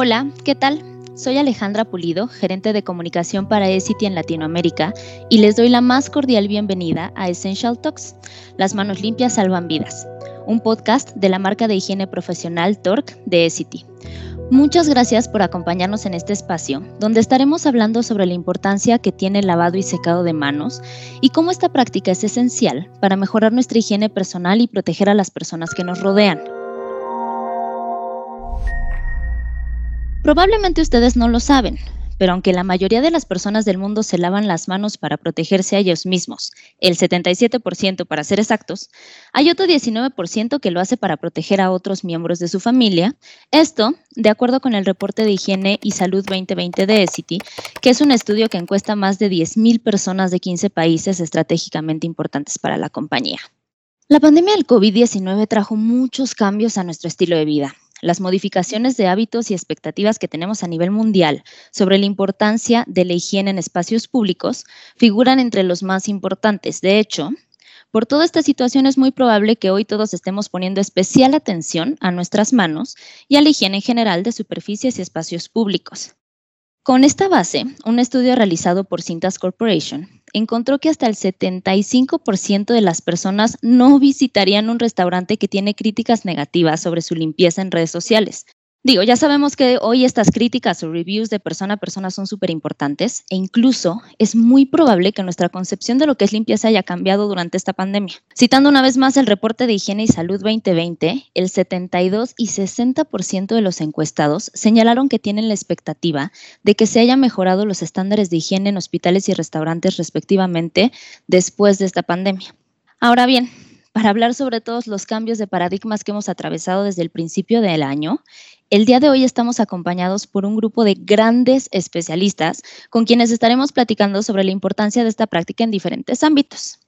Hola, ¿qué tal? Soy Alejandra Pulido, gerente de comunicación para eCity en Latinoamérica, y les doy la más cordial bienvenida a Essential Talks, Las manos limpias salvan vidas, un podcast de la marca de higiene profesional Torque de eCity. Muchas gracias por acompañarnos en este espacio, donde estaremos hablando sobre la importancia que tiene el lavado y secado de manos y cómo esta práctica es esencial para mejorar nuestra higiene personal y proteger a las personas que nos rodean. Probablemente ustedes no lo saben, pero aunque la mayoría de las personas del mundo se lavan las manos para protegerse a ellos mismos, el 77% para ser exactos, hay otro 19% que lo hace para proteger a otros miembros de su familia. Esto, de acuerdo con el reporte de Higiene y Salud 2020 de ECITY, que es un estudio que encuesta más de 10.000 personas de 15 países estratégicamente importantes para la compañía. La pandemia del COVID-19 trajo muchos cambios a nuestro estilo de vida las modificaciones de hábitos y expectativas que tenemos a nivel mundial sobre la importancia de la higiene en espacios públicos figuran entre los más importantes. De hecho, por toda esta situación es muy probable que hoy todos estemos poniendo especial atención a nuestras manos y a la higiene en general de superficies y espacios públicos. Con esta base, un estudio realizado por Cintas Corporation encontró que hasta el 75% de las personas no visitarían un restaurante que tiene críticas negativas sobre su limpieza en redes sociales, Digo, ya sabemos que hoy estas críticas o reviews de persona a persona son súper importantes e incluso es muy probable que nuestra concepción de lo que es limpieza haya cambiado durante esta pandemia. Citando una vez más el reporte de Higiene y Salud 2020, el 72 y 60% de los encuestados señalaron que tienen la expectativa de que se hayan mejorado los estándares de higiene en hospitales y restaurantes respectivamente después de esta pandemia. Ahora bien, para hablar sobre todos los cambios de paradigmas que hemos atravesado desde el principio del año, el día de hoy estamos acompañados por un grupo de grandes especialistas con quienes estaremos platicando sobre la importancia de esta práctica en diferentes ámbitos.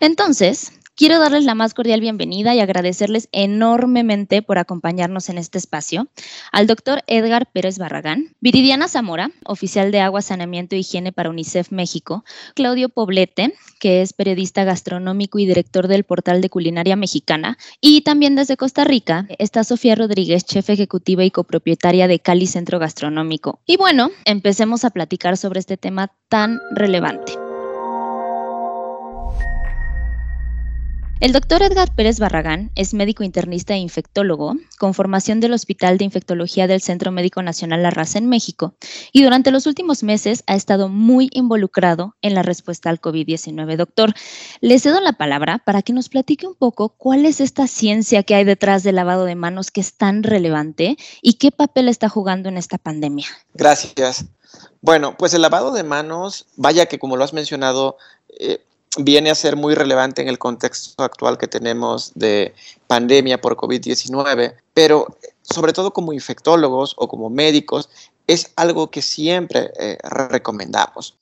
Entonces, Quiero darles la más cordial bienvenida y agradecerles enormemente por acompañarnos en este espacio al doctor Edgar Pérez Barragán, Viridiana Zamora, oficial de Agua, Saneamiento e Higiene para UNICEF México, Claudio Poblete, que es periodista gastronómico y director del portal de culinaria mexicana, y también desde Costa Rica está Sofía Rodríguez, chef ejecutiva y copropietaria de Cali Centro Gastronómico. Y bueno, empecemos a platicar sobre este tema tan relevante. El doctor Edgar Pérez Barragán es médico internista e infectólogo con formación del Hospital de Infectología del Centro Médico Nacional La Raza en México y durante los últimos meses ha estado muy involucrado en la respuesta al COVID-19. Doctor, le cedo la palabra para que nos platique un poco cuál es esta ciencia que hay detrás del lavado de manos que es tan relevante y qué papel está jugando en esta pandemia. Gracias. Bueno, pues el lavado de manos, vaya que como lo has mencionado, eh, viene a ser muy relevante en el contexto actual que tenemos de pandemia por COVID-19, pero sobre todo como infectólogos o como médicos, es algo que siempre eh, recomendamos.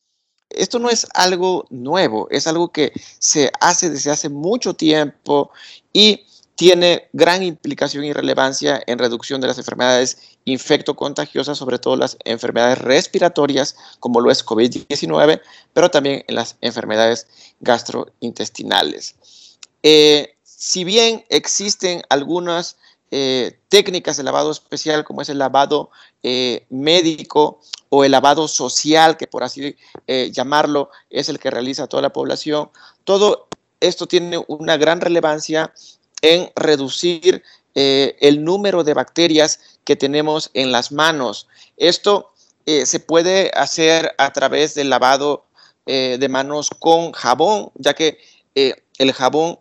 Esto no es algo nuevo, es algo que se hace desde hace mucho tiempo y tiene gran implicación y relevancia en reducción de las enfermedades infectocontagiosas, sobre todo las enfermedades respiratorias, como lo es COVID-19, pero también en las enfermedades gastrointestinales. Eh, si bien existen algunas eh, técnicas de lavado especial, como es el lavado eh, médico o el lavado social, que por así llamarlo es el que realiza toda la población, todo esto tiene una gran relevancia en reducir el número de bacterias que tenemos en las manos. Esto eh, se puede hacer a través del lavado eh, de manos con jabón, ya que el jabón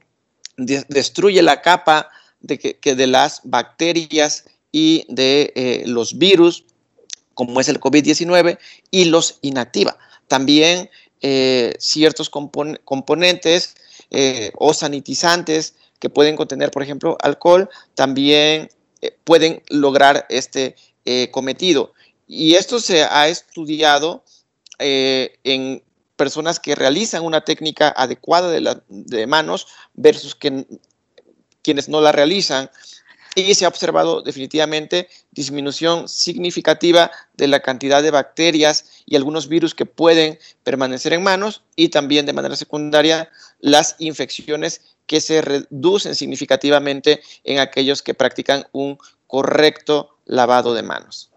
destruye la capa de, que, de las bacterias y de los virus, como es el COVID-19, y los inactiva. También ciertos componentes o sanitizantes que pueden contener, por ejemplo, alcohol, también eh, pueden lograr este eh, cometido. Y esto se ha estudiado eh, en personas que realizan una técnica adecuada de, manos versus quienes no la realizan. Y se ha observado definitivamente disminución significativa de la cantidad de bacterias y algunos virus que pueden permanecer en manos y también de manera secundaria las infecciones que se reducen significativamente en aquellos que practican un correcto lavado de manos.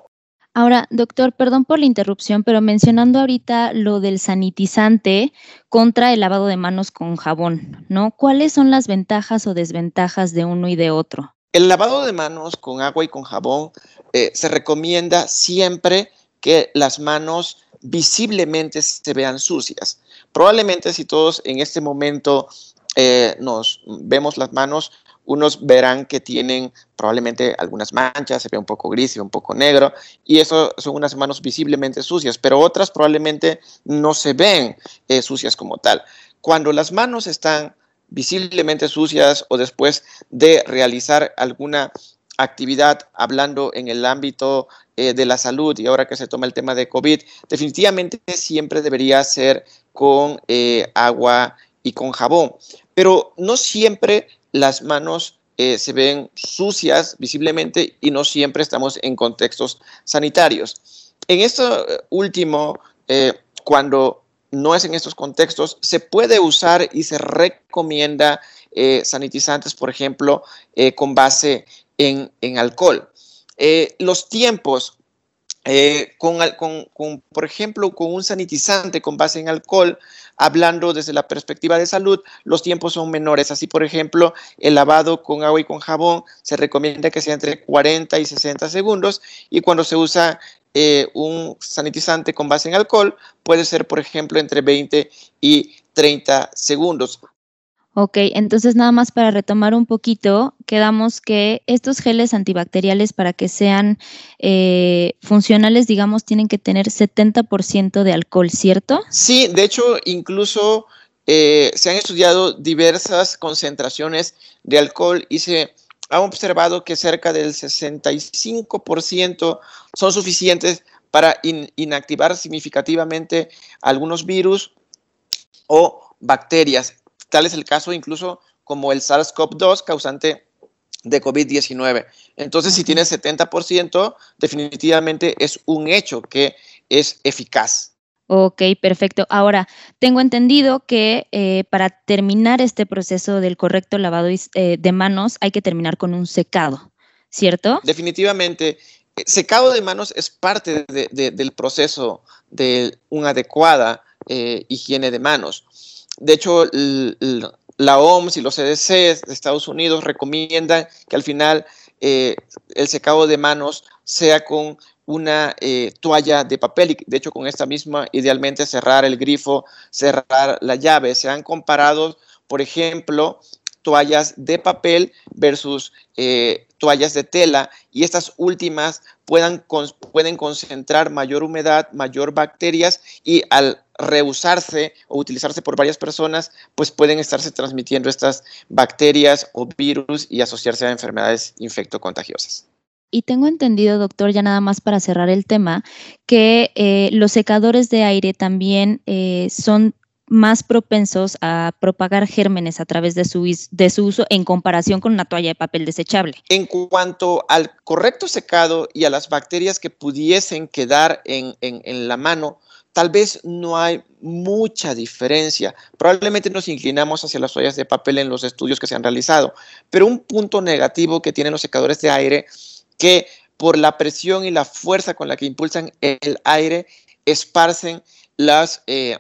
Ahora, doctor, perdón por la interrupción, pero mencionando ahorita lo del sanitizante contra el lavado de manos con jabón, ¿no? ¿Cuáles son las ventajas o desventajas de uno y de otro? El lavado de manos con agua y con jabón eh, se recomienda siempre que las manos visiblemente se vean sucias. Probablemente si todos en este momento eh, nos vemos las manos, unos verán que tienen probablemente algunas manchas, se ve un poco gris y un poco negro, y eso son unas manos visiblemente sucias, pero otras probablemente no se ven eh, sucias como tal. Cuando las manos están visiblemente sucias o después de realizar alguna actividad hablando en el ámbito eh, de la salud y ahora que se toma el tema de COVID, definitivamente siempre debería ser con agua y con jabón, pero no siempre las manos eh, se ven sucias visiblemente y no siempre estamos en contextos sanitarios. En esto eh, último, eh, cuando no es en estos contextos, se puede usar y se recomienda sanitizantes, por ejemplo, con base en, en alcohol. los tiempos eh, con, por ejemplo, con un sanitizante con base en alcohol, hablando desde la perspectiva de salud, los tiempos son menores. Así, por ejemplo, el lavado con agua y con jabón se recomienda que sea entre 40 y 60 segundos y cuando se usa eh, un sanitizante con base en alcohol puede ser, por ejemplo, entre 20 y 30 segundos. Ok, entonces nada más para retomar un poquito, quedamos que estos geles antibacteriales para que sean eh, funcionales, digamos, tienen que tener 70% de alcohol, ¿cierto? Sí, de hecho, incluso eh, se han estudiado diversas concentraciones de alcohol y se ha observado que cerca del 65% son suficientes para inactivar significativamente algunos virus o bacterias. Tal es el caso incluso como el SARS-CoV-2 causante de COVID-19. Entonces, si tiene 70%, definitivamente es un hecho que es eficaz. Ok, perfecto. Ahora, tengo entendido que eh, para terminar este proceso del correcto lavado eh, de manos hay que terminar con un secado, ¿cierto? Definitivamente. Eh, secado de manos es parte del proceso de una adecuada higiene de manos. De hecho, la OMS y los CDC de Estados Unidos recomiendan que al final eh, el secado de manos sea con una eh, toalla de papel y de hecho con esta misma idealmente cerrar el grifo, cerrar la llave. Se han comparado, por ejemplo, toallas de papel versus eh, toallas de tela y estas últimas pueden concentrar mayor humedad, mayor bacterias y al reusarse o utilizarse por varias personas, pues pueden estarse transmitiendo estas bacterias o virus y asociarse a enfermedades infectocontagiosas. Y tengo entendido, doctor, ya nada más para cerrar el tema, que eh, los secadores de aire también eh, son más propensos a propagar gérmenes a través de su, uso en comparación con una toalla de papel desechable. En cuanto al correcto secado y a las bacterias que pudiesen quedar en, en la mano, tal vez no hay mucha diferencia. Probablemente nos inclinamos hacia las toallas de papel en los estudios que se han realizado, pero un punto negativo que tienen los secadores de aire que por la presión y la fuerza con la que impulsan el aire esparcen las eh,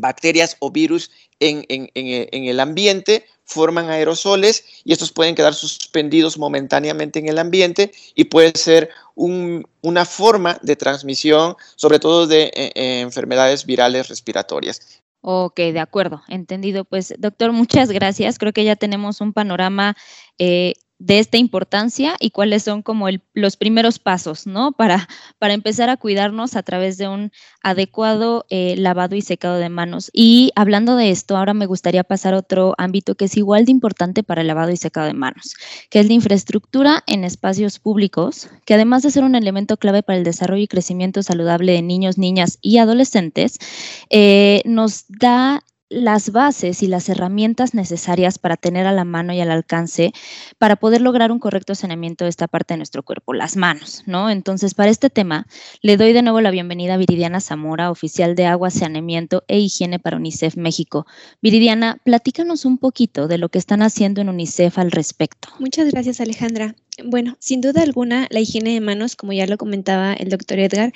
bacterias o virus en, el ambiente, forman aerosoles y estos pueden quedar suspendidos momentáneamente en el ambiente y puede ser una forma de transmisión, sobre todo de eh, eh, enfermedades virales respiratorias. Ok, de acuerdo, entendido. Pues doctor, muchas gracias. Creo que ya tenemos un panorama eh, de esta importancia y cuáles son como los primeros pasos, ¿no? Para, para empezar a cuidarnos a través de un adecuado eh, lavado y secado de manos. Y hablando de esto, ahora me gustaría pasar a otro ámbito que es igual de importante para el lavado y secado de manos, que es la infraestructura en espacios públicos, que además de ser un elemento clave para el desarrollo y crecimiento saludable de niños, niñas y adolescentes, eh, nos da las bases y las herramientas necesarias para tener a la mano y al alcance para poder lograr un correcto saneamiento de esta parte de nuestro cuerpo, las manos, ¿no? Entonces, para este tema, le doy de nuevo la bienvenida a Viridiana Zamora, oficial de agua, saneamiento e higiene para UNICEF México. Viridiana, platícanos un poquito de lo que están haciendo en UNICEF al respecto. Muchas gracias, Alejandra. Bueno, sin duda alguna, la higiene de manos, como ya lo comentaba el doctor Edgar,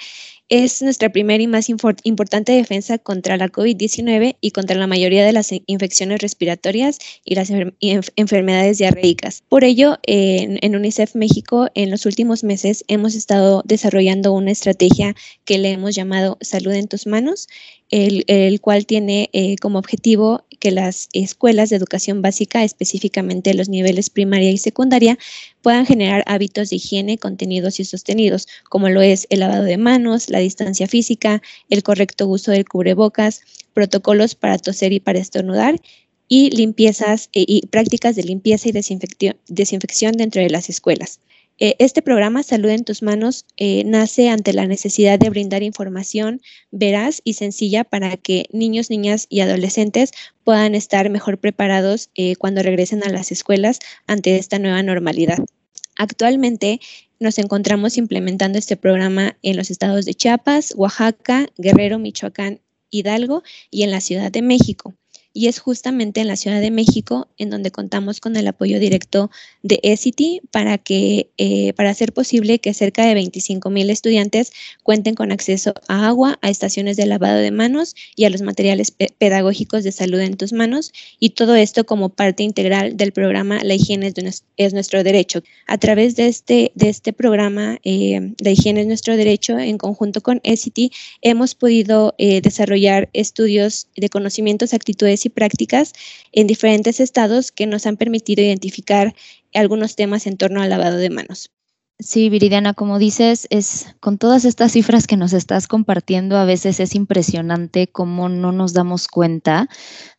es nuestra primera y más importante defensa contra la COVID-19 y contra la mayoría de las infecciones respiratorias y las enfermedades diarreicas. Por ello, en, UNICEF México, en los últimos meses hemos estado desarrollando una estrategia que le hemos llamado Salud en tus manos, el, cual tiene eh, como objetivo que las escuelas de educación básica, específicamente los niveles primaria y secundaria, puedan generar hábitos de higiene contenidos y sostenidos, como lo es el lavado de manos, la distancia física, el correcto uso del cubrebocas, protocolos para toser y para estornudar y limpiezas eh, y prácticas de limpieza y desinfección dentro de las escuelas. Eh, este programa Salud en tus manos eh, nace ante la necesidad de brindar información veraz y sencilla para que niños, niñas y adolescentes puedan estar mejor preparados cuando regresen a las escuelas ante esta nueva normalidad. Actualmente nos encontramos implementando este programa en los estados de Chiapas, Oaxaca, Guerrero, Michoacán, Hidalgo y en la Ciudad de México y es justamente en la Ciudad de México en donde contamos con el apoyo directo de ECITY para, que, eh, para hacer posible que cerca de 25 mil estudiantes cuenten con acceso a agua, a estaciones de lavado de manos y a los materiales pedagógicos de salud en tus manos y todo esto como parte integral del programa La higiene es, nuestro derecho. A través de este, de este programa eh, La higiene es nuestro derecho, en conjunto con ECITY, hemos podido eh, desarrollar estudios de conocimientos, actitudes y prácticas en diferentes estados que nos han permitido identificar algunos temas en torno al lavado de manos. Sí, Viridiana, como dices, es con todas estas cifras que nos estás compartiendo, a veces es impresionante cómo no nos damos cuenta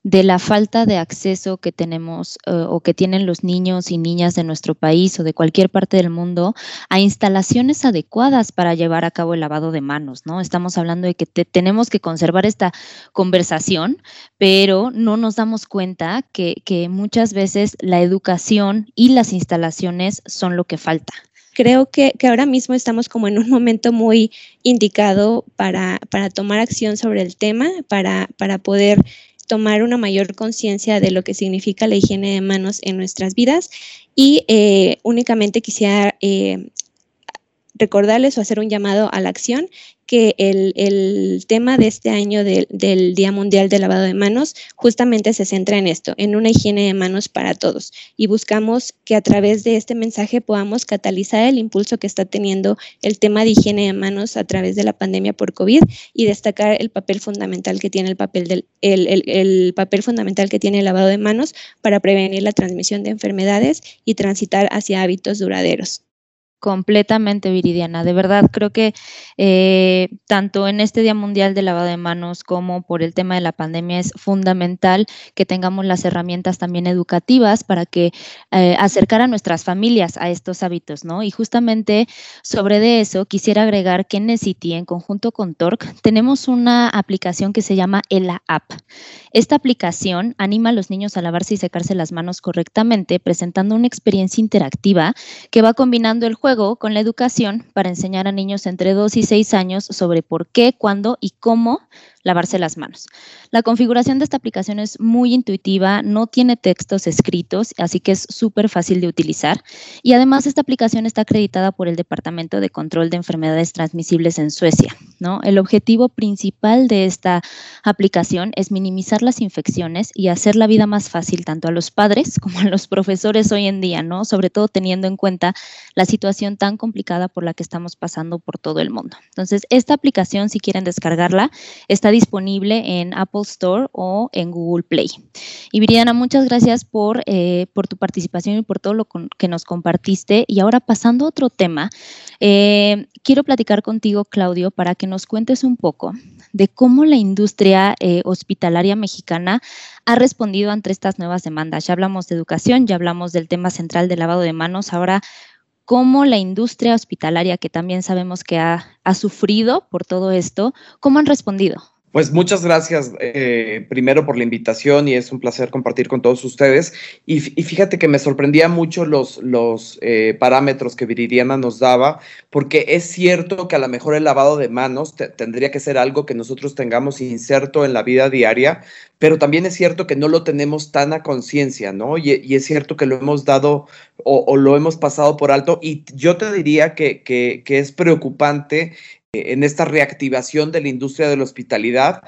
de la falta de acceso que tenemos eh, o que tienen los niños y niñas de nuestro país o de cualquier parte del mundo a instalaciones adecuadas para llevar a cabo el lavado de manos, ¿no? Estamos hablando de que tenemos que conservar esta conversación, pero no nos damos cuenta que, que muchas veces la educación y las instalaciones son lo que falta creo que, ahora mismo estamos como en un momento muy indicado para, tomar acción sobre el tema, para, para poder tomar una mayor conciencia de lo que significa la higiene de manos en nuestras vidas. Y eh, únicamente quisiera eh, recordarles o hacer un llamado a la acción que el, tema de este año del, Día Mundial del Lavado de Manos justamente se centra en esto, en una higiene de manos para todos. Y buscamos que a través de este mensaje podamos catalizar el impulso que está teniendo el tema de higiene de manos a través de la pandemia por COVID y destacar el papel fundamental que tiene el papel del el papel fundamental que tiene el lavado de manos para prevenir la transmisión de enfermedades y transitar hacia hábitos duraderos. Completamente, Viridiana. De verdad, creo que eh, tanto en este Día Mundial de Lavado de Manos como por el tema de la pandemia es fundamental que tengamos las herramientas también educativas para que eh, acercar a nuestras familias a estos hábitos, ¿no? Y justamente sobre de eso quisiera agregar que en Necity, en conjunto con Torque, tenemos una aplicación que se llama ELA App. Esta aplicación anima a los niños a lavarse y secarse las manos correctamente, presentando una experiencia interactiva que va combinando el juego con la educación para enseñar a niños entre 2 y 6 años sobre por qué, cuándo y cómo lavarse las manos. La configuración de esta aplicación es muy intuitiva, no tiene textos escritos, así que es súper fácil de utilizar. Y además esta aplicación está acreditada por el Departamento de Control de Enfermedades Transmisibles en Suecia. ¿no? El objetivo principal de esta aplicación es minimizar las infecciones y hacer la vida más fácil tanto a los padres como a los profesores hoy en día, ¿no? sobre todo teniendo en cuenta la situación tan complicada por la que estamos pasando por todo el mundo. Entonces, esta aplicación, si quieren descargarla, está disponible en Apple Store o en Google Play. Y Viridiana, muchas gracias por, eh, por tu participación y por todo lo que nos compartiste. Y ahora pasando a otro tema, eh, quiero platicar contigo, Claudio, para que nos cuentes un poco de cómo la industria eh, hospitalaria mexicana ha respondido ante estas nuevas demandas. Ya hablamos de educación, ya hablamos del tema central del lavado de manos. Ahora, cómo la industria hospitalaria, que también sabemos que ha, ha sufrido por todo esto, ¿cómo han respondido? Pues muchas gracias eh, primero por la invitación y es un placer compartir con todos ustedes. Y, fíjate que me sorprendía mucho los, los eh, parámetros que Viridiana nos daba, porque es cierto que a lo mejor el lavado de manos tendría que ser algo que nosotros tengamos inserto en la vida diaria, pero también es cierto que no lo tenemos tan a conciencia, ¿no? Y, es cierto que lo hemos dado o, lo hemos pasado por alto y yo te diría que, que, que es preocupante en esta reactivación de la industria de la hospitalidad,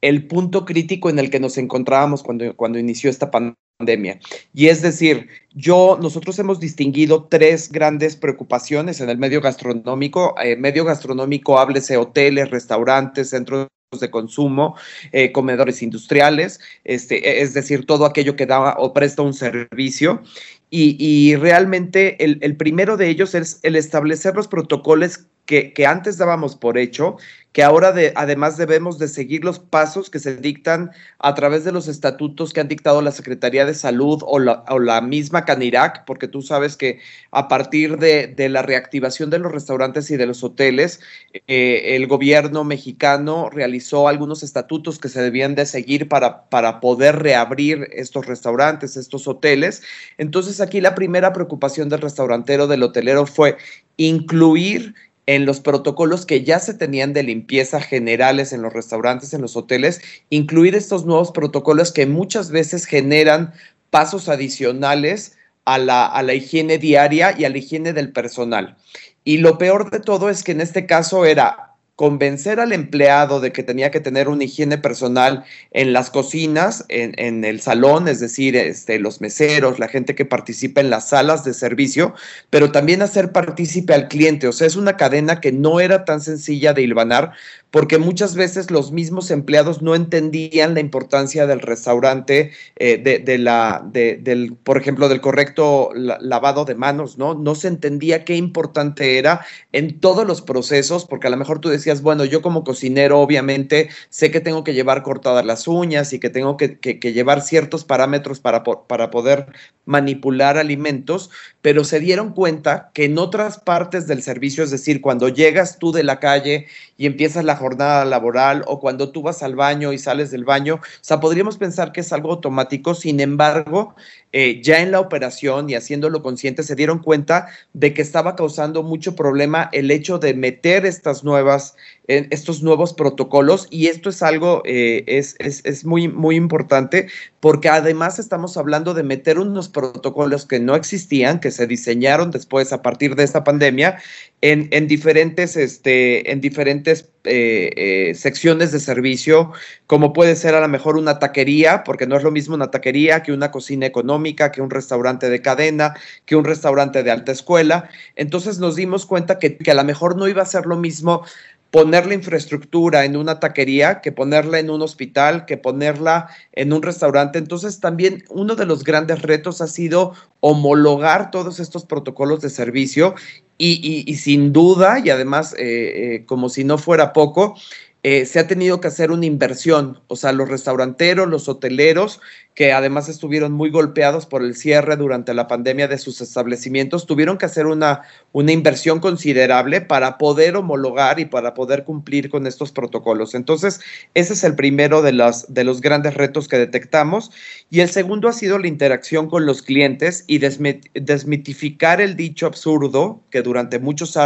el punto crítico en el que nos encontrábamos cuando, cuando inició esta pandemia. Y es decir, yo, nosotros hemos distinguido tres grandes preocupaciones en el medio gastronómico. Eh, medio gastronómico, háblese hoteles, restaurantes, centros de consumo, eh, comedores industriales, este, es decir, todo aquello que da o presta un servicio. Y, realmente el, primero de ellos es el establecer los protocolos que, antes dábamos por hecho, que ahora de, además debemos de seguir los pasos que se dictan a través de los estatutos que han dictado la Secretaría de Salud o la, misma Canirac, porque tú sabes que a partir de, la reactivación de los restaurantes y de los hoteles, eh, el gobierno mexicano realizó algunos estatutos que se debían de seguir para, para poder reabrir estos restaurantes, estos hoteles. Entonces aquí la primera preocupación del restaurantero, del hotelero fue incluir en los protocolos que ya se tenían de limpieza generales en los restaurantes, en los hoteles, incluir estos nuevos protocolos que muchas veces generan pasos adicionales a la, a la higiene diaria y a la higiene del personal. Y lo peor de todo es que en este caso era convencer al empleado de que tenía que tener una higiene personal en las cocinas, en, el salón, es decir, este, los meseros, la gente que participa en las salas de servicio, pero también hacer partícipe al cliente. O sea, es una cadena que no era tan sencilla de hilvanar porque muchas veces los mismos empleados no entendían la importancia del restaurante, eh, de, la, del, por ejemplo, del correcto lavado de manos, ¿no? No se entendía qué importante era en todos los procesos, porque a lo mejor tú decías, bueno, yo como cocinero, obviamente, sé que tengo que llevar cortadas las uñas y que tengo que, llevar ciertos parámetros para, para poder manipular alimentos, pero se dieron cuenta que en otras partes del servicio, es decir, cuando llegas tú de la calle y empiezas la jornada laboral o cuando tú vas al baño y sales del baño. O sea, podríamos pensar que es algo automático, sin embargo, eh, ya en la operación y haciéndolo consciente se dieron cuenta de que estaba causando mucho problema el hecho de meter estas nuevas, estos nuevos protocolos y esto es algo, eh, es, es, es, muy, muy importante porque además estamos hablando de meter unos protocolos que no existían, que se diseñaron después a partir de esta pandemia en, en diferentes, este, en diferentes eh, eh, secciones de servicio, como puede ser a lo mejor una taquería, porque no es lo mismo una taquería que una cocina económica, que un restaurante de cadena, que un restaurante de alta escuela. Entonces nos dimos cuenta que, que a lo mejor no iba a ser lo mismo poner la infraestructura en una taquería que ponerla en un hospital, que ponerla en un restaurante. Entonces también uno de los grandes retos ha sido homologar todos estos protocolos de servicio y, sin duda, y además eh, eh, como si no fuera poco, eh, se ha tenido que hacer una inversión, o sea, los restauranteros, los hoteleros que además estuvieron muy golpeados por el cierre durante la pandemia de sus establecimientos, tuvieron que hacer una, una inversión considerable para poder homologar y para poder cumplir con estos protocolos. Entonces, ese es el primero de, de los grandes retos que detectamos. Y el segundo ha sido la interacción con los clientes y desmitificar el dicho absurdo que durante muchos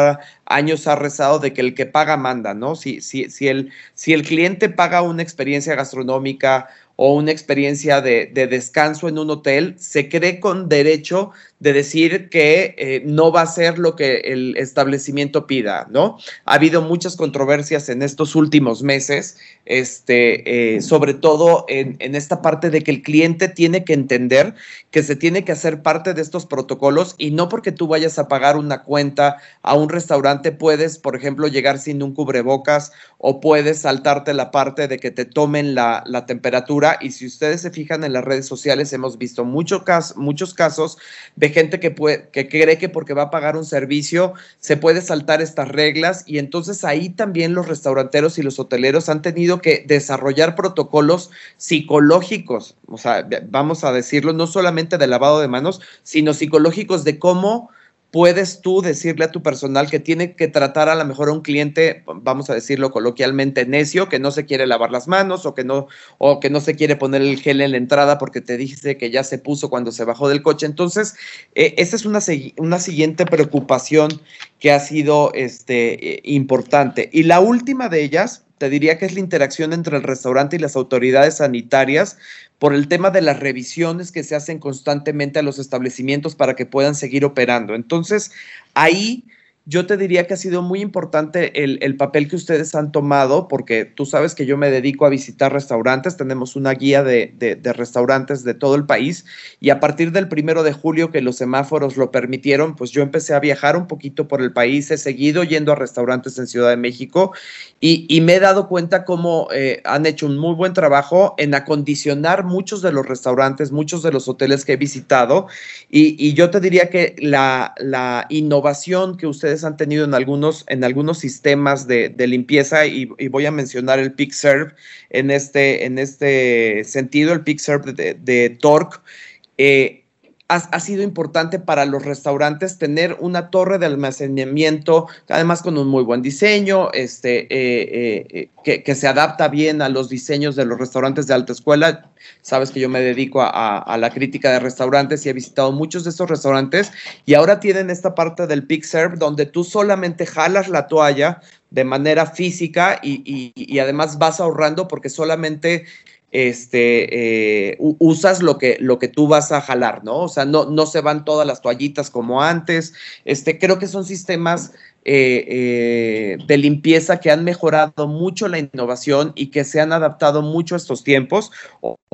años ha rezado de que el que paga manda, ¿no? Si, si, si, el, si el cliente paga una experiencia gastronómica, o una experiencia de, descanso en un hotel, se cree con derecho de decir que eh, no va a ser lo que el establecimiento pida, ¿no? Ha habido muchas controversias en estos últimos meses, este, eh, sobre todo en, en, esta parte de que el cliente tiene que entender que se tiene que hacer parte de estos protocolos y no porque tú vayas a pagar una cuenta a un restaurante puedes, por ejemplo, llegar sin un cubrebocas o puedes saltarte la parte de que te tomen la, la temperatura y si ustedes se fijan en las redes sociales hemos visto mucho muchos casos de gente que, puede, que cree que porque va a pagar un servicio se puede saltar estas reglas. Y entonces ahí también los restauranteros y los hoteleros han tenido que desarrollar protocolos psicológicos, o sea, vamos a decirlo, no solamente de lavado de manos, sino psicológicos de cómo puedes tú decirle a tu personal que tiene que tratar a lo mejor a un cliente, vamos a decirlo coloquialmente, necio, que no se quiere lavar las manos o que no, o que no se quiere poner el gel en la entrada porque te dice que ya se puso cuando se bajó del coche. Entonces, eh, esa es una, una siguiente preocupación que ha sido este, eh, importante. Y la última de ellas, te diría que es la interacción entre el restaurante y las autoridades sanitarias por el tema de las revisiones que se hacen constantemente a los establecimientos para que puedan seguir operando. Entonces, ahí yo te diría que ha sido muy importante el, papel que ustedes han tomado, porque tú sabes que yo me dedico a visitar restaurantes, tenemos una guía de, restaurantes de todo el país y a partir del primero de julio que los semáforos lo permitieron, pues yo empecé a viajar un poquito por el país, he seguido yendo a restaurantes en Ciudad de México y, me he dado cuenta cómo eh, han hecho un muy buen trabajo en acondicionar muchos de los restaurantes, muchos de los hoteles que he visitado y, yo te diría que la, la innovación que ustedes han tenido en algunos, en algunos sistemas de, limpieza y, voy a mencionar el PixServe en este, en este sentido, el PixServe de, de Torque. Eh, ha, sido importante para los restaurantes tener una torre de almacenamiento, además con un muy buen diseño, este, eh, eh, que, que, se adapta bien a los diseños de los restaurantes de alta escuela. Sabes que yo me dedico a, la crítica de restaurantes y he visitado muchos de estos restaurantes y ahora tienen esta parte del Peak Serve donde tú solamente jalas la toalla de manera física y, y además vas ahorrando porque solamente este, eh, usas lo que, lo que tú vas a jalar, ¿no? O sea, no, no se van todas las toallitas como antes. Este, creo que son sistemas eh, eh, de limpieza que han mejorado mucho la innovación y que se han adaptado mucho a estos tiempos.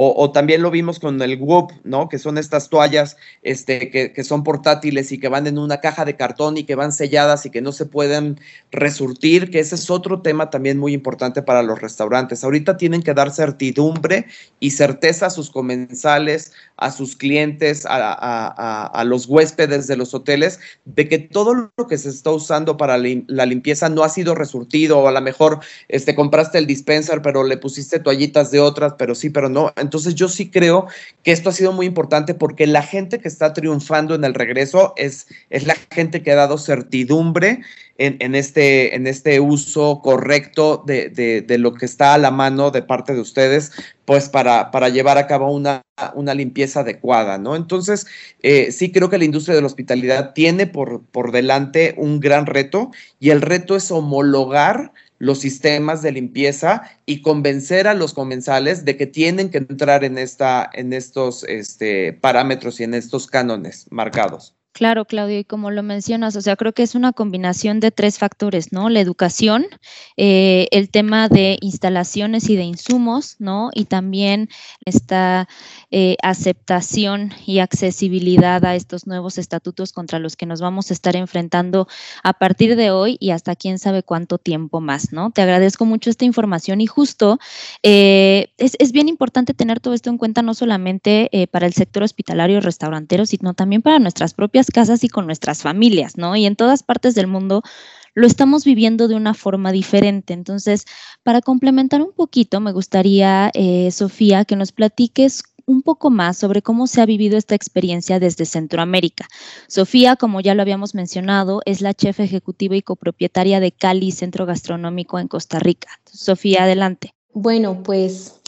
O, también lo vimos con el Whoop, ¿no? Que son estas toallas este, que, son portátiles y que van en una caja de cartón y que van selladas y que no se pueden resurtir, que ese es otro tema también muy importante para los restaurantes. Ahorita tienen que dar certidumbre y certeza a sus comensales, a sus clientes, a, a los huéspedes de los hoteles, de que todo lo que se está usando para la limpieza no ha sido resurtido o a lo mejor este, compraste el dispenser pero le pusiste toallitas de otras, pero sí, pero no. Entonces yo sí creo que esto ha sido muy importante porque la gente que está triunfando en el regreso es, es la gente que ha dado certidumbre en, este, en este uso correcto de, lo que está a la mano de parte de ustedes, pues para, para llevar a cabo una, una limpieza adecuada, ¿no? Entonces, eh, sí creo que la industria de la hospitalidad tiene por, por delante un gran reto y el reto es homologar los sistemas de limpieza y convencer a los comensales de que tienen que entrar en, esta, en estos este, parámetros y en estos cánones marcados. Claro, Claudio, y como lo mencionas, o sea, creo que es una combinación de tres factores, ¿no? La educación, eh, el tema de instalaciones y de insumos, ¿no? Y también esta eh, aceptación y accesibilidad a estos nuevos estatutos contra los que nos vamos a estar enfrentando a partir de hoy y hasta quién sabe cuánto tiempo más, ¿no? Te agradezco mucho esta información y justo eh, es, es, bien importante tener todo esto en cuenta no solamente para el sector hospitalario y restaurantero, sino también para nuestras propias casas y con nuestras familias, ¿no? Y en todas partes del mundo lo estamos viviendo de una forma diferente. Entonces, para complementar un poquito, me gustaría, eh, Sofía, que nos platiques un poco más sobre cómo se ha vivido esta experiencia desde Centroamérica. Sofía, como ya lo habíamos mencionado, es la chef ejecutiva y copropietaria de Cali Centro Gastronómico en Costa Rica. Sofía, adelante. Bueno, pues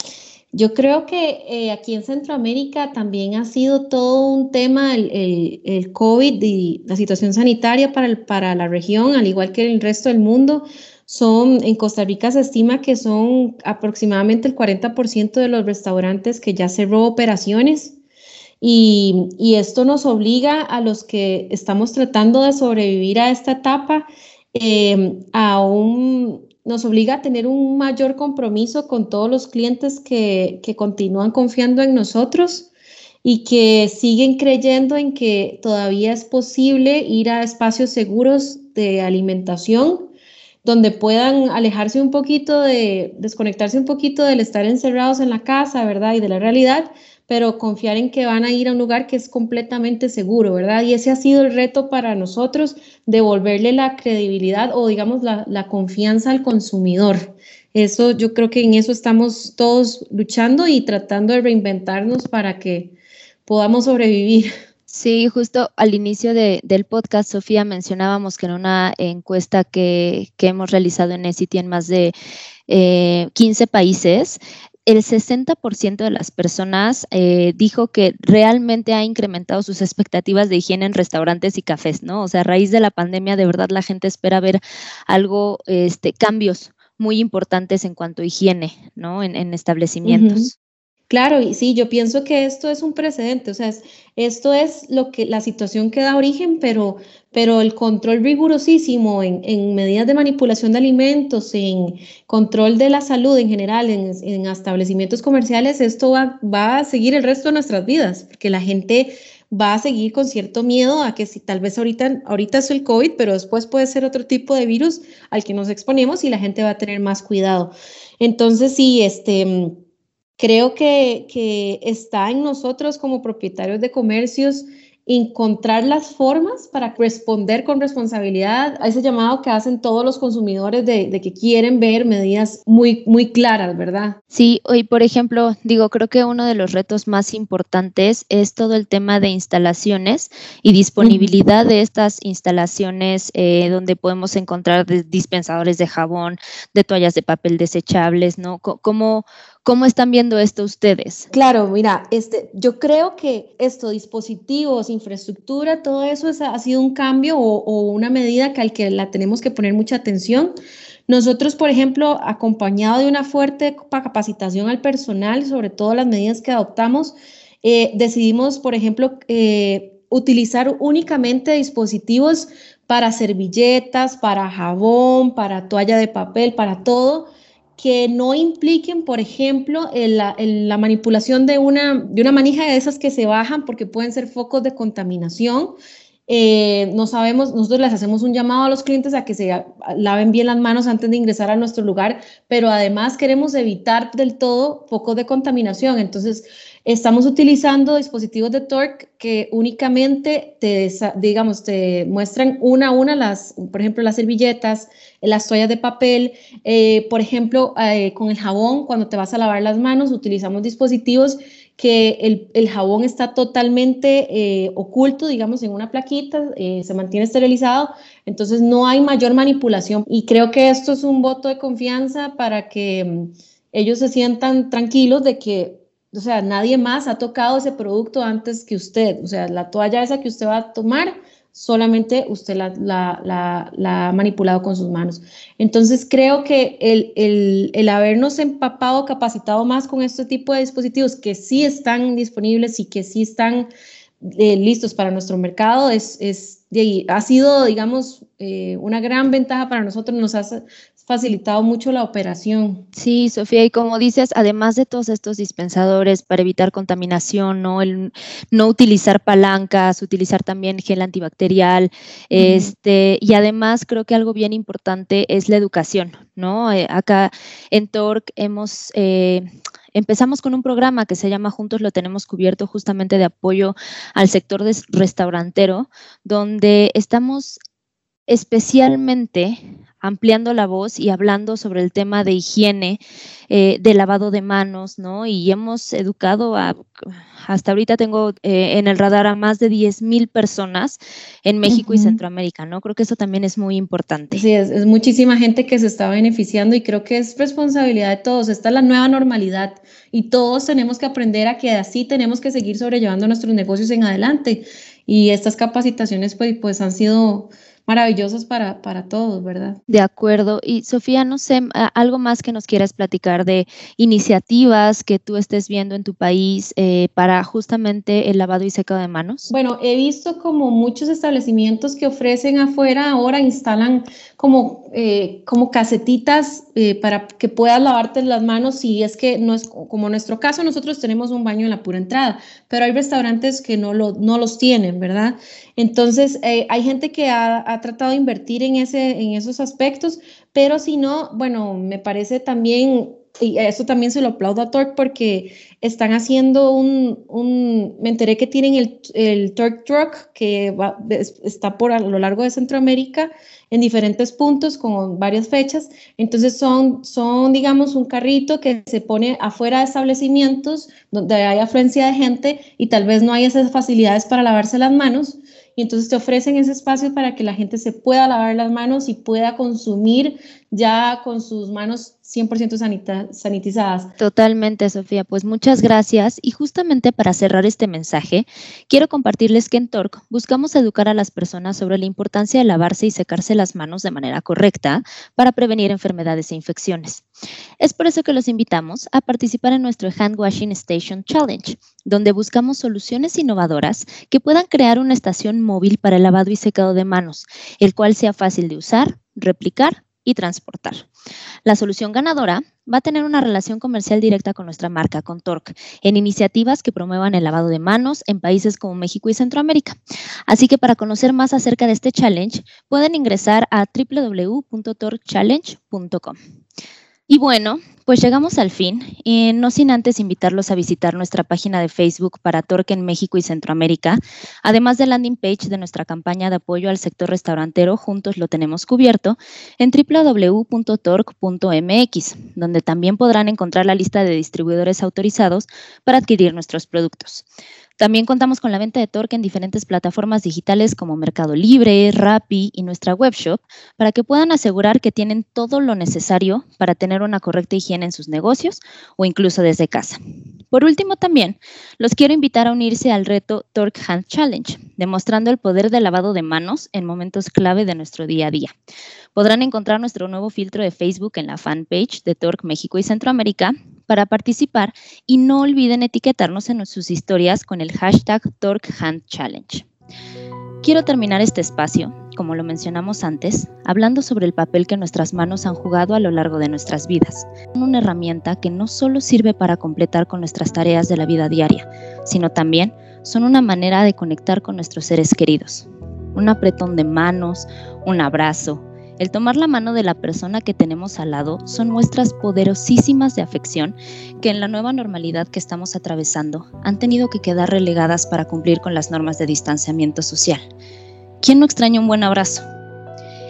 yo creo que eh, aquí en Centroamérica también ha sido todo un tema el, COVID y la situación sanitaria para, para la región, al igual que el resto del mundo. Son, en Costa Rica se estima que son aproximadamente el 40% de los restaurantes que ya cerró operaciones. Y, y, esto nos obliga a los que estamos tratando de sobrevivir a esta etapa eh, a nos obliga a tener un mayor compromiso con todos los clientes que, que continúan confiando en nosotros y que siguen creyendo en que todavía es posible ir a espacios seguros de alimentación donde puedan alejarse un poquito de, desconectarse un poquito del estar encerrados en la casa, ¿verdad? Y de la realidad, pero confiar en que van a ir a un lugar que es completamente seguro, ¿verdad? Y ese ha sido el reto para nosotros, devolverle la credibilidad o digamos la, la confianza al consumidor. Eso yo creo que en eso estamos todos luchando y tratando de reinventarnos para que podamos sobrevivir. Sí, justo al inicio del podcast, Sofía, mencionábamos que en una encuesta que, hemos realizado en ECITI en más de 15 países, el 60% de las personas eh, dijo que realmente ha incrementado sus expectativas de higiene en restaurantes y cafés, ¿no? O sea, a raíz de la pandemia, de verdad la gente espera ver algo, este, cambios muy importantes en cuanto a higiene, ¿no? En, establecimientos. Claro, y sí, yo pienso que esto es un precedente, o sea, esto es lo que la situación que da origen, pero, pero el control rigurosísimo en, en, medidas de manipulación de alimentos, en control de la salud en general, en, en establecimientos comerciales, esto va, va, a seguir el resto de nuestras vidas, porque la gente va a seguir con cierto miedo a que si tal vez ahorita, ahorita es el COVID, pero después puede ser otro tipo de virus al que nos exponemos y la gente va a tener más cuidado. Entonces, sí, este Creo que, que está en nosotros como propietarios de comercios encontrar las formas para responder con responsabilidad a ese llamado que hacen todos los consumidores de, que quieren ver medidas muy, muy claras, ¿verdad? Sí, hoy por ejemplo, digo, creo que uno de los retos más importantes es todo el tema de instalaciones y disponibilidad de estas instalaciones eh, donde podemos encontrar dispensadores de jabón, de toallas de papel desechables, ¿no? ¿Cómo, ¿Cómo están viendo esto ustedes? Claro, mira, este, yo creo que esto, dispositivos, infraestructura, todo eso ha sido un cambio o, una medida que al que la tenemos que poner mucha atención. Nosotros, por ejemplo, acompañado de una fuerte capacitación al personal, sobre todo las medidas que adoptamos, eh, decidimos, por ejemplo, eh, utilizar únicamente dispositivos para servilletas, para jabón, para toalla de papel, para todo que no impliquen, por ejemplo, la, manipulación de una, de una manija de esas que se bajan porque pueden ser focos de contaminación. Eh, no sabemos, nosotros les hacemos un llamado a los clientes a que se laven bien las manos antes de ingresar a nuestro lugar, pero además queremos evitar del todo focos de contaminación. Entonces, estamos utilizando dispositivos de torque que únicamente te, digamos, te muestran una a una las, por ejemplo, las servilletas, las toallas de papel, eh, por ejemplo, eh, con el jabón, cuando te vas a lavar las manos, utilizamos dispositivos que el, jabón está totalmente eh, oculto, digamos, en una plaquita, se mantiene esterilizado, entonces no hay mayor manipulación. Y creo que esto es un voto de confianza para que mm, ellos se sientan tranquilos de que, o sea, nadie más ha tocado ese producto antes que usted. O sea, la toalla esa que usted va a tomar solamente usted la, ha manipulado con sus manos. Entonces creo que el, habernos empapado, capacitado más con este tipo de dispositivos que sí están disponibles y que sí están eh, listos para nuestro mercado es, es ha sido, digamos, eh, una gran ventaja para nosotros, nos ha facilitado mucho la operación. Sí, Sofía, y como dices, además de todos estos dispensadores para evitar contaminación, ¿no? El no utilizar palancas, utilizar también gel antibacterial, este, y además creo que algo bien importante es la educación, ¿no? Eh, acá en TORC hemos eh, empezamos con un programa que se llama Juntos lo tenemos cubierto justamente de apoyo al sector restaurantero, donde estamos especialmente ampliando la voz y hablando sobre el tema de higiene, eh, de lavado de manos, ¿no? Y hemos educado a, hasta ahorita tengo eh, en el radar a más de 10 mil personas en México y Centroamérica, ¿no? Creo que eso también es muy importante. Sí, es, es, muchísima gente que se está beneficiando y creo que es responsabilidad de todos. Esta es la nueva normalidad y todos tenemos que aprender a que así tenemos que seguir sobrellevando nuestros negocios en adelante. Y estas capacitaciones pues, pues han sido maravillosos para, para todos, ¿verdad? De acuerdo. Y Sofía, no sé, algo más que nos quieras platicar de iniciativas que tú estés viendo en tu país eh, para justamente el lavado y secado de manos. Bueno, he visto como muchos establecimientos que ofrecen afuera ahora instalan como, eh, como casetitas eh, para que puedas lavarte las manos si es que no es como en nuestro caso nosotros tenemos un baño en la pura entrada, pero hay restaurantes que no, lo, no los tienen, ¿verdad? Entonces, hay gente que ha ha tratado de invertir en, ese, en esos aspectos, pero si no, bueno, me parece también y eso también se lo aplaudo a Torque porque están haciendo un, un me enteré que tienen el, el Torque Truck que va, está por a lo largo de Centroamérica en diferentes puntos con varias fechas. Entonces son, son, digamos, un carrito que se pone afuera de establecimientos donde hay afluencia de gente y tal vez no hay esas facilidades para lavarse las manos. Y entonces te ofrecen ese espacio para que la gente se pueda lavar las manos y pueda consumir ya con sus manos 100% sanitizadas. Totalmente, Sofía. Pues muchas gracias. Y justamente para cerrar este mensaje, quiero compartirles que en TORC buscamos educar a las personas sobre la importancia de lavarse y secarse las manos de manera correcta para prevenir enfermedades e infecciones. Es por eso que los invitamos a participar en nuestro Hand Washing Station Challenge, donde buscamos soluciones innovadoras que puedan crear una estación móvil para el lavado y secado de manos, el cual sea fácil de usar, replicar y transportar. La solución ganadora va a tener una relación comercial directa con nuestra marca, con Torque, en iniciativas que promuevan el lavado de manos en países como México y Centroamérica. Así que para conocer más acerca de este challenge, pueden ingresar a www.torchallenge.com. Y bueno, pues llegamos al fin, y no sin antes invitarlos a visitar nuestra página de Facebook para Torque en México y Centroamérica, además del landing page de nuestra campaña de apoyo al sector restaurantero Juntos lo tenemos cubierto en www.torque.mx, donde también podrán encontrar la lista de distribuidores autorizados para adquirir nuestros productos. También contamos con la venta de Torque en diferentes plataformas digitales como Mercado Libre, Rappi y nuestra webshop para que puedan asegurar que tienen todo lo necesario para tener una correcta higiene en sus negocios o incluso desde casa. Por último, también los quiero invitar a unirse al reto Torque Hand Challenge, demostrando el poder del lavado de manos en momentos clave de nuestro día a día. Podrán encontrar nuestro nuevo filtro de Facebook en la fanpage de Torque México y Centroamérica para participar y no olviden etiquetarnos en sus historias con el hashtag TorqueHandChallenge. Quiero terminar este espacio, como lo mencionamos antes, hablando sobre el papel que nuestras manos han jugado a lo largo de nuestras vidas. Una herramienta que no solo sirve para completar con nuestras tareas de la vida diaria, sino también son una manera de conectar con nuestros seres queridos. Un apretón de manos, un abrazo, el tomar la mano de la persona que tenemos al lado son muestras poderosísimas de afección que en la nueva normalidad que estamos atravesando han tenido que quedar relegadas para cumplir con las normas de distanciamiento social. ¿Quién no extraña un buen abrazo?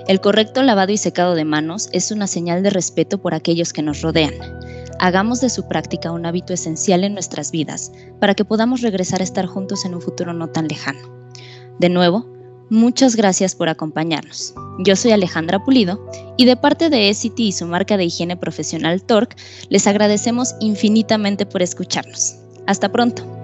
El correcto lavado y secado de manos es una señal de respeto por aquellos que nos rodean. Hagamos de su práctica un hábito esencial en nuestras vidas para que podamos regresar a estar juntos en un futuro no tan lejano. De nuevo, Muchas gracias por acompañarnos. Yo soy Alejandra Pulido y de parte de ECT y su marca de higiene profesional Torque, les agradecemos infinitamente por escucharnos. Hasta pronto.